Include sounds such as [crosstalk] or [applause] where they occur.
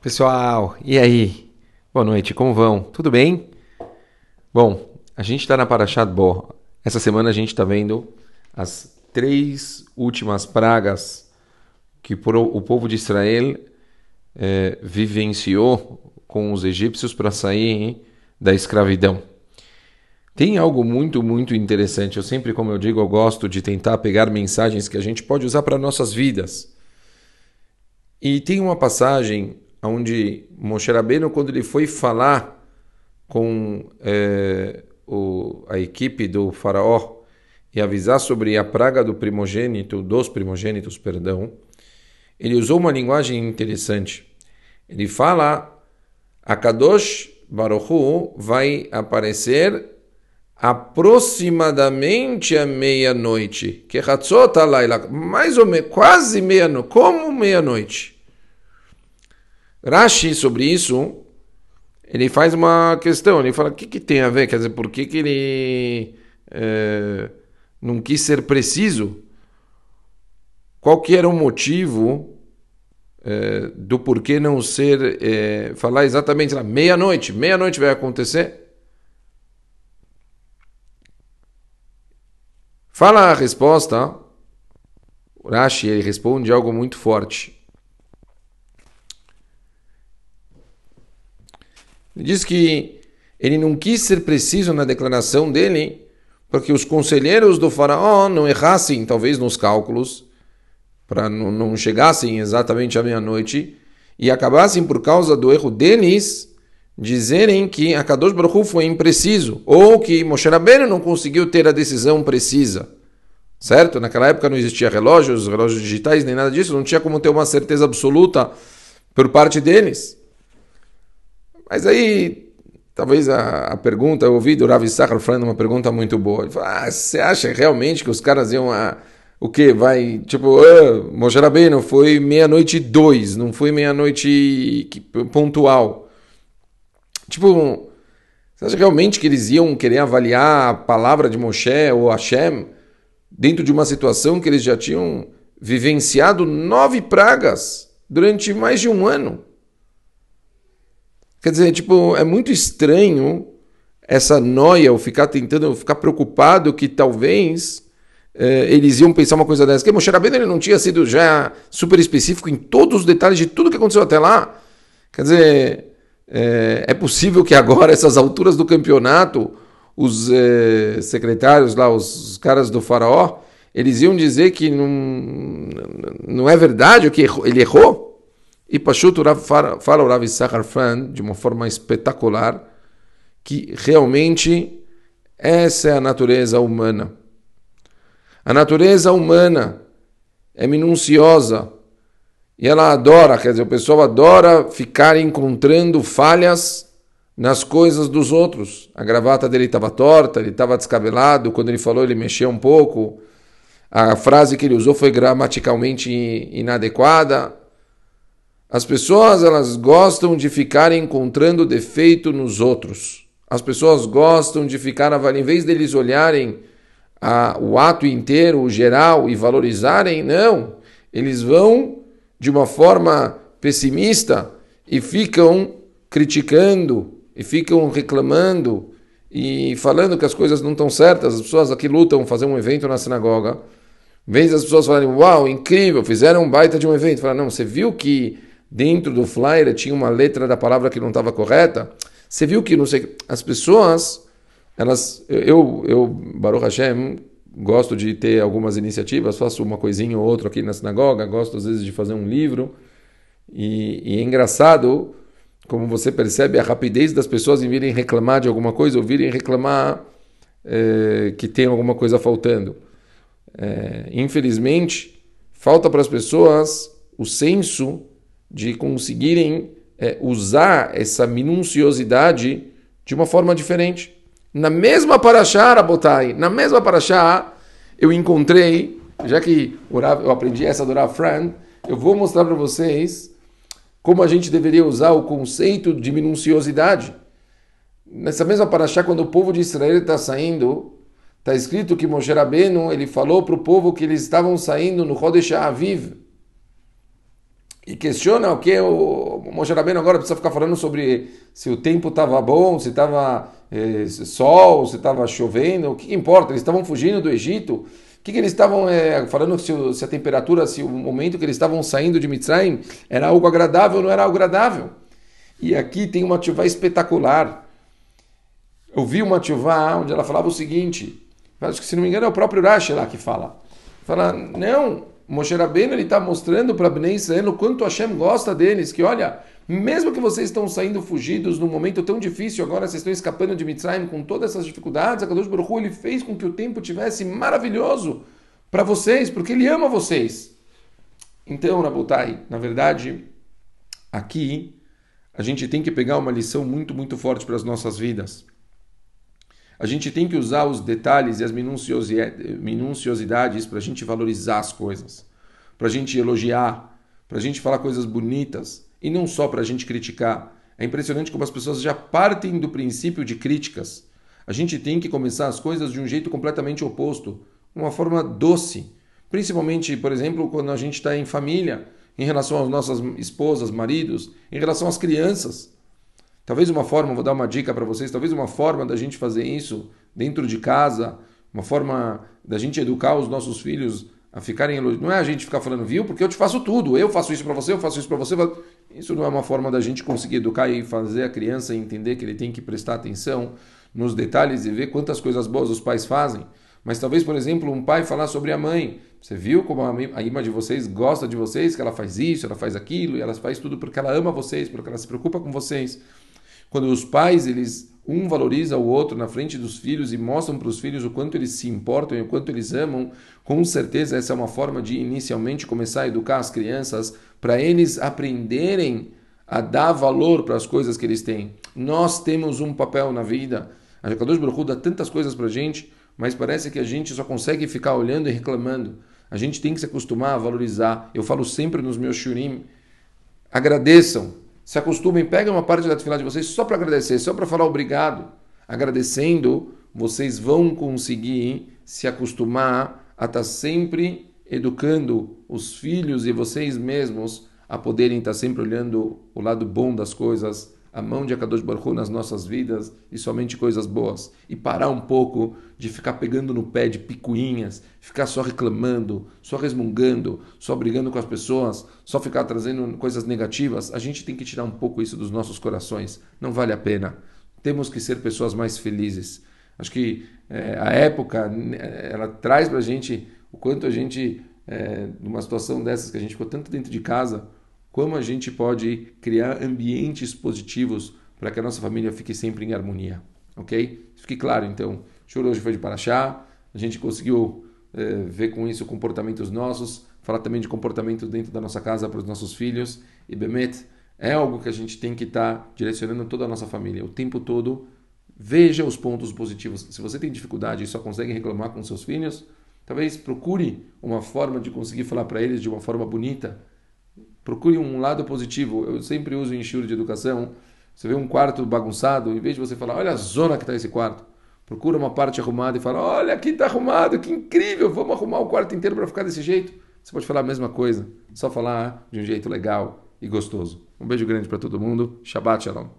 Pessoal, e aí? Boa noite, como vão? Tudo bem? Bom, a gente está na Parashat Bo. Essa semana a gente está vendo as três últimas pragas que o povo de Israel é, vivenciou com os egípcios para sair da escravidão. Tem algo muito, muito interessante. Eu sempre, como eu digo, eu gosto de tentar pegar mensagens que a gente pode usar para nossas vidas. E tem uma passagem onde Moshe Rabbeinu, quando ele foi falar com é, o, a equipe do faraó e avisar sobre a praga do primogênito, dos primogênitos, perdão, ele usou uma linguagem interessante. Ele fala, a Kadosh Baruchu vai aparecer aproximadamente à meia-noite, que Hatzot mais ou menos, quase meia-noite, como meia-noite. Rashi, sobre isso, ele faz uma questão, ele fala, o que, que tem a ver? Quer dizer, por que, que ele é, não quis ser preciso? Qual que era o motivo é, do porquê não ser, é, falar exatamente lá, meia-noite, meia-noite vai acontecer? Fala a resposta, Rashi, ele responde algo muito forte. Diz que ele não quis ser preciso na declaração dele, porque os conselheiros do faraó não errassem, talvez, nos cálculos, para não, chegassem exatamente à meia-noite, e acabassem, por causa do erro deles, dizerem que a Kadosh Baruch foi impreciso, ou que Moshe Rabbeinu não conseguiu ter a decisão precisa. Certo? Naquela época não existia relógios, relógios digitais, nem nada disso, não tinha como ter uma certeza absoluta por parte deles. Mas aí, talvez a, a pergunta, eu ouvi do Rav Issachar falando uma pergunta muito boa. Ele falou, ah, você acha realmente que os caras iam a... O que? Vai, tipo, ah, Moshe Rabbeinu foi meia-noite dois, não foi meia-noite pontual. Tipo, você acha realmente que eles iam querer avaliar a palavra de Moshe ou Hashem dentro de uma situação que eles já tinham vivenciado nove pragas durante mais de um ano? Quer dizer, tipo, é muito estranho essa noia, ou ficar tentando, ficar preocupado que talvez eh, eles iam pensar uma coisa dessa. Que Moshe Rabbeinu ele não tinha sido já super específico em todos os detalhes de tudo que aconteceu até lá. Quer dizer, é, é possível que agora, [laughs] essas alturas do campeonato, os eh, secretários lá, os caras do faraó, eles iam dizer que não, não é verdade que ele errou? E Pashut fala o Rav Issachar Fan de uma forma espetacular que realmente essa é a natureza humana. A natureza humana é minuciosa e ela adora, quer dizer, o pessoal adora ficar encontrando falhas nas coisas dos outros. A gravata dele estava torta, ele estava descabelado, quando ele falou ele mexeu um pouco. A frase que ele usou foi gramaticalmente inadequada. As pessoas elas gostam de ficar encontrando defeito nos outros. As pessoas gostam de ficar avaliando, em vez deles olharem a, o ato inteiro, o geral e valorizarem, não. Eles vão de uma forma pessimista e ficam criticando e ficam reclamando e falando que as coisas não estão certas. As pessoas aqui lutam fazer um evento na sinagoga. Em vez das pessoas falarem, uau, incrível, fizeram um baita de um evento. Falar, não, você viu que dentro do flyer tinha uma letra da palavra que não estava correta. Você viu que não sei, as pessoas, elas, eu, eu, Baruch Hashem, gosto de ter algumas iniciativas, faço uma coisinha ou outra aqui na sinagoga, gosto às vezes de fazer um livro. E, e é engraçado, como você percebe, a rapidez das pessoas em virem reclamar de alguma coisa ou virem reclamar é, que tem alguma coisa faltando. É, infelizmente, falta para as pessoas o senso de conseguirem é, usar essa minuciosidade de uma forma diferente. Na mesma paraxá, Rabotai, na mesma paraxá, eu encontrei, já que eu aprendi essa do Friend, eu vou mostrar para vocês como a gente deveria usar o conceito de minuciosidade. Nessa mesma paraxá, quando o povo de Israel está saindo, está escrito que Moshe Rabbeinu, ele falou para o povo que eles estavam saindo no Chodesh Aviv, e questiona o que o Moshe Rabbeinu agora precisa ficar falando sobre se o tempo estava bom, se estava eh, sol, se estava chovendo, o que, que, importa? Eles estavam fugindo do Egito. O que, que eles estavam eh, falando se, se, a temperatura, se o momento que eles estavam saindo de Mitzrayim era algo agradável ou não era algo agradável? E aqui tem uma tchuvá espetacular. Eu vi uma tchuvá onde ela falava o seguinte, acho que se não me engano é o próprio Rashi lá que fala. Fala, não, Moshe Rabbeinu ele está mostrando para Bnei Israel o quanto Hashem gosta deles, que olha, mesmo que vocês estão saindo fugidos num momento tão difícil, agora vocês estão escapando de Mitzrayim com todas essas dificuldades, a Kadosh Baruch Hu, ele fez com que o tempo tivesse maravilhoso para vocês, porque ele ama vocês. Então, Nabutai, na verdade, aqui a gente tem que pegar uma lição muito, muito forte para as nossas vidas. A gente tem que usar os detalhes e as minuciosidades para a gente valorizar as coisas, para a gente elogiar, para a gente falar coisas bonitas e não só para a gente criticar. É impressionante como as pessoas já partem do princípio de críticas. A gente tem que começar as coisas de um jeito completamente oposto, uma forma doce. Principalmente, por exemplo, quando a gente está em família, em relação às nossas esposas, maridos, em relação às crianças. Talvez uma forma, vou dar uma dica para vocês, talvez uma forma da gente fazer isso dentro de casa, uma forma da gente educar os nossos filhos a ficarem não é a gente ficar falando, viu? Porque eu te faço tudo, eu faço isso para você, eu faço isso para você. Isso não é uma forma da gente conseguir educar e fazer a criança entender que ele tem que prestar atenção nos detalhes e ver quantas coisas boas os pais fazem. Mas talvez, por exemplo, um pai falar sobre a mãe. Você viu como a imã de vocês gosta de vocês, que ela faz isso, ela faz aquilo, e ela faz tudo porque ela ama vocês, porque ela se preocupa com vocês. Quando os pais, eles um valoriza o outro na frente dos filhos e mostram para os filhos o quanto eles se importam e o quanto eles amam, com certeza essa é uma forma de inicialmente começar a educar as crianças para eles aprenderem a dar valor para as coisas que eles têm. Nós temos um papel na vida. A Kadosh Baruch dá tantas coisas para a gente, mas parece que a gente só consegue ficar olhando e reclamando. A gente tem que se acostumar a valorizar. Eu falo sempre nos meus shurim, agradeçam se acostumem, peguem uma parte da tefilá de vocês só para agradecer, só para falar obrigado. Agradecendo, vocês vão conseguir se acostumar a estar tá sempre educando os filhos e vocês mesmos a poderem estar tá sempre olhando o lado bom das coisas, a mão de Akadosh Baruch nas nossas vidas e somente coisas boas. E parar um pouco de ficar pegando no pé de picuinhas, ficar só reclamando, só resmungando, só brigando com as pessoas, só ficar trazendo coisas negativas. A gente tem que tirar um pouco isso dos nossos corações. Não vale a pena. Temos que ser pessoas mais felizes. Acho que é, a época, ela traz para a gente o quanto a gente, é, numa situação dessas que a gente ficou tanto dentro de casa, como a gente pode criar ambientes positivos para que a nossa família fique sempre em harmonia, ok? Fique claro, então, o hoje foi de Paraxá, a gente conseguiu é, ver com isso comportamentos nossos, falar também de comportamento dentro da nossa casa para os nossos filhos, e Bemet é algo que a gente tem que estar tá direcionando toda a nossa família, o tempo todo, veja os pontos positivos. Se você tem dificuldade e só consegue reclamar com seus filhos, talvez procure uma forma de conseguir falar para eles de uma forma bonita, Procure um lado positivo. Eu sempre uso em de educação. Você vê um quarto bagunçado, em vez de você falar, olha a zona que está esse quarto, procura uma parte arrumada e fala, olha aqui está arrumado, que incrível, vamos arrumar o quarto inteiro para ficar desse jeito. Você pode falar a mesma coisa, só falar de um jeito legal e gostoso. Um beijo grande para todo mundo. Shabbat Shalom.